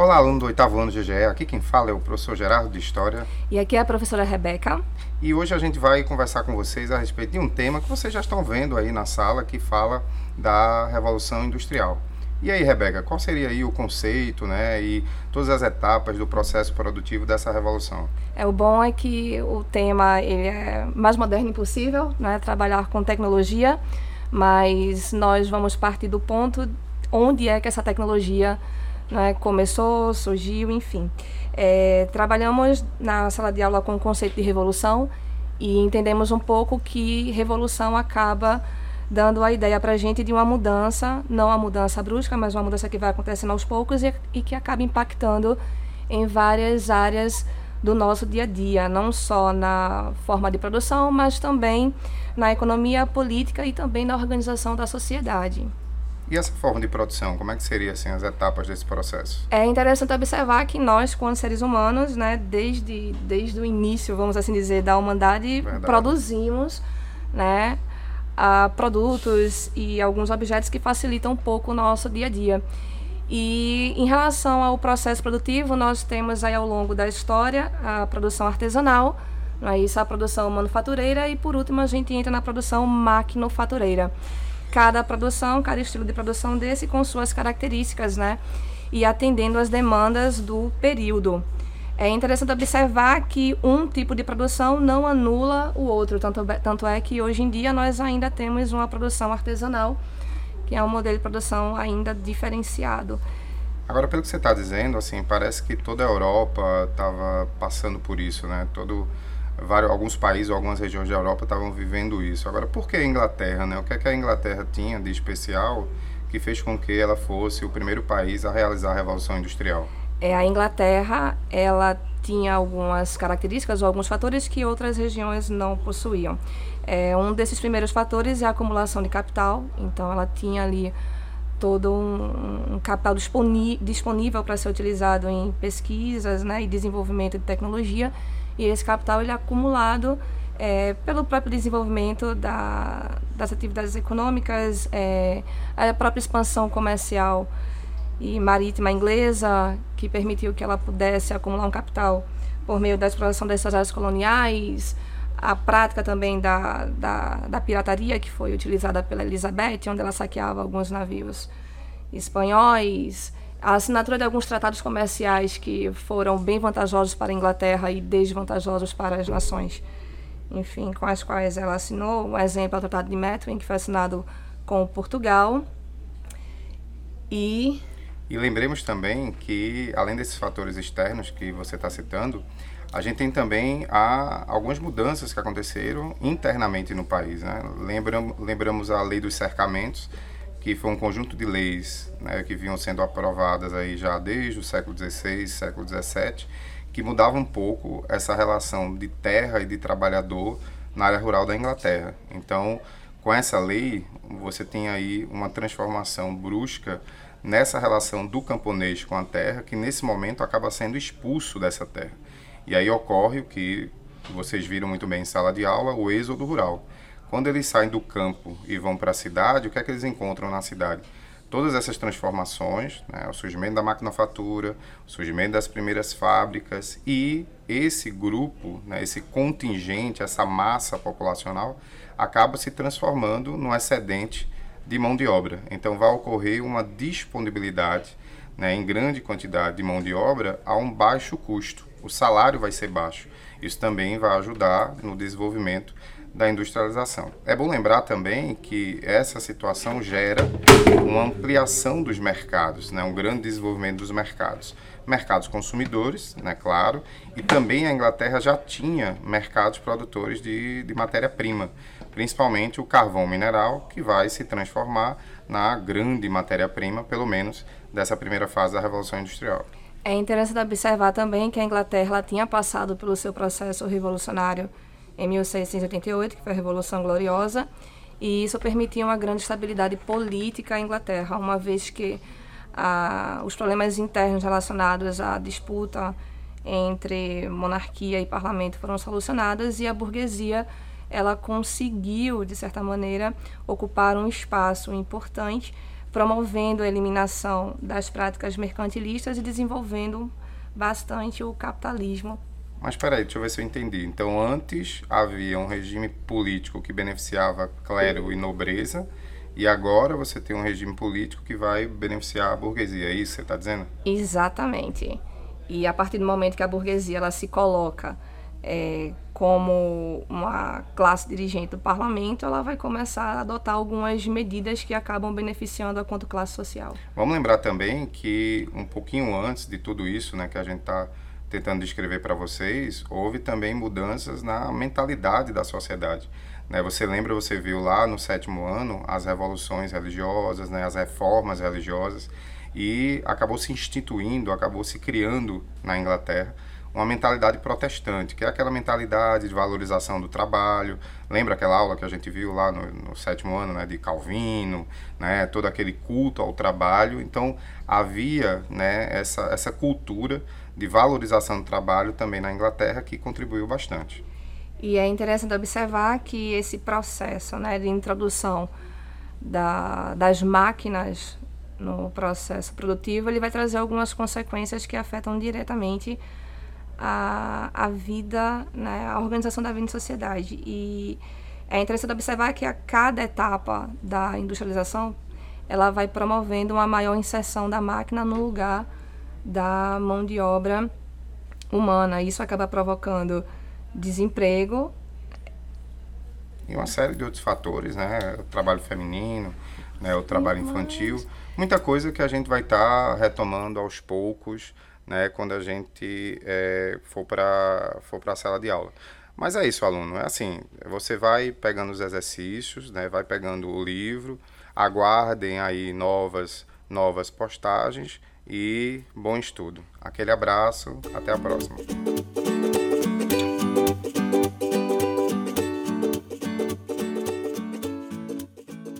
Olá, aluno do oitavo ano GGE. Aqui quem fala é o professor Gerardo de História. E aqui é a professora Rebeca. E hoje a gente vai conversar com vocês a respeito de um tema que vocês já estão vendo aí na sala, que fala da Revolução Industrial. E aí, Rebeca, qual seria aí o conceito, né, e todas as etapas do processo produtivo dessa revolução? É o bom é que o tema ele é mais moderno impossível, né, trabalhar com tecnologia, mas nós vamos partir do ponto onde é que essa tecnologia né, começou, surgiu, enfim. É, trabalhamos na sala de aula com o conceito de revolução e entendemos um pouco que revolução acaba dando a ideia para a gente de uma mudança, não uma mudança brusca, mas uma mudança que vai acontecendo aos poucos e, e que acaba impactando em várias áreas do nosso dia a dia, não só na forma de produção, mas também na economia política e também na organização da sociedade. E essa forma de produção, como é que seria assim as etapas desse processo? É interessante observar que nós, quando seres humanos, né, desde desde o início, vamos assim dizer, da humanidade, Verdade. produzimos, né, a produtos e alguns objetos que facilitam um pouco o nosso dia a dia. E em relação ao processo produtivo, nós temos aí ao longo da história a produção artesanal, não é isso, a produção manufatureira e por último a gente entra na produção maquinofatureira cada produção, cada estilo de produção desse com suas características, né? E atendendo às demandas do período. É interessante observar que um tipo de produção não anula o outro, tanto, tanto é que hoje em dia nós ainda temos uma produção artesanal, que é um modelo de produção ainda diferenciado. Agora, pelo que você está dizendo, assim, parece que toda a Europa estava passando por isso, né? Todo vários, alguns países ou algumas regiões da Europa estavam vivendo isso. Agora, por que a Inglaterra? Né? O que, é que a Inglaterra tinha de especial que fez com que ela fosse o primeiro país a realizar a Revolução Industrial? É, a Inglaterra ela tinha algumas características ou alguns fatores que outras regiões não possuíam. É, um desses primeiros fatores é a acumulação de capital, então ela tinha ali todo um, um capital disponível para ser utilizado em pesquisas né, e desenvolvimento de tecnologia e esse capital ele é acumulado é, pelo próprio desenvolvimento da, das atividades econômicas, é, a própria expansão comercial e marítima inglesa, que permitiu que ela pudesse acumular um capital por meio da exploração das áreas coloniais, a prática também da, da, da, pirataria, que foi utilizada pela Elizabeth, onde ela saqueava alguns navios espanhóis, a assinatura de alguns tratados comerciais que foram bem vantajosos para a Inglaterra e desvantajosos para as nações, enfim, com as quais ela assinou. Um exemplo é o Tratado de Methuen, que foi assinado com Portugal. E e lembremos também que, além desses fatores externos que você está citando, a gente tem também a, algumas mudanças que aconteceram internamente no país. Né? Lembram, lembramos a lei dos cercamentos, que foi um conjunto de leis né, que vinham sendo aprovadas aí já desde o século XVI, século XVII, que mudavam um pouco essa relação de terra e de trabalhador na área rural da Inglaterra. Então, com essa lei, você tem aí uma transformação brusca nessa relação do camponês com a terra, que nesse momento acaba sendo expulso dessa terra. E aí ocorre o que vocês viram muito bem em sala de aula, o êxodo rural. Quando eles saem do campo e vão para a cidade, o que é que eles encontram na cidade? Todas essas transformações, né, o surgimento da maquinofatura, o surgimento das primeiras fábricas e esse grupo, né, esse contingente, essa massa populacional acaba se transformando no excedente de mão de obra. Então vai ocorrer uma disponibilidade né, em grande quantidade de mão de obra a um baixo custo. O salário vai ser baixo. Isso também vai ajudar no desenvolvimento da industrialização. É bom lembrar também que essa situação gera uma ampliação dos mercados, né, um grande desenvolvimento dos mercados. Mercados consumidores, né, claro, e também a Inglaterra já tinha mercados produtores de, de matéria-prima, principalmente o carvão mineral, que vai se transformar na grande matéria-prima, pelo menos dessa primeira fase da Revolução Industrial. É interessante observar também que a Inglaterra tinha passado pelo seu processo revolucionário em 1688, que foi a Revolução Gloriosa, e isso permitia uma grande estabilidade política à Inglaterra, uma vez que ah, os problemas internos relacionados à disputa entre monarquia e parlamento foram solucionados e a burguesia ela conseguiu de certa maneira ocupar um espaço importante promovendo a eliminação das práticas mercantilistas e desenvolvendo bastante o capitalismo. Mas peraí, deixa eu ver se eu entendi. Então, antes havia um regime político que beneficiava clero e nobreza, e agora você tem um regime político que vai beneficiar a burguesia, é isso que você está dizendo? Exatamente. E a partir do momento que a burguesia ela se coloca é, como uma classe dirigente do parlamento, ela vai começar a adotar algumas medidas que acabam beneficiando a quanto classe social. Vamos lembrar também que um pouquinho antes de tudo isso, né, que a gente está tentando descrever para vocês, houve também mudanças na mentalidade da sociedade. Né? Você lembra, você viu lá no sétimo ano as revoluções religiosas, né, as reformas religiosas, e acabou se instituindo, acabou se criando na Inglaterra uma mentalidade protestante, que é aquela mentalidade de valorização do trabalho. Lembra aquela aula que a gente viu lá no, no, sétimo ano, né, de Calvino, né, todo aquele culto ao trabalho. Então havia, né, essa essa cultura de valorização do trabalho também na Inglaterra que contribuiu bastante. E é interessante observar que esse processo, né, de introdução da, das máquinas no processo produtivo, ele vai trazer algumas consequências que afetam diretamente a, a vida, né, a organização da vida em sociedade. E é interessante observar que a cada etapa da industrialização, ela vai promovendo uma maior inserção da máquina no lugar da mão de obra humana. Isso acaba provocando desemprego. E uma série de outros fatores, né? O trabalho feminino, né? o trabalho infantil. Muita coisa que a gente vai estar tá retomando aos poucos né, quando a gente é, for para for a sala de aula. Mas é isso, aluno. É assim, você vai pegando os exercícios, né, vai pegando o livro, aguardem aí novas, novas postagens e bom estudo. Aquele abraço, até a próxima.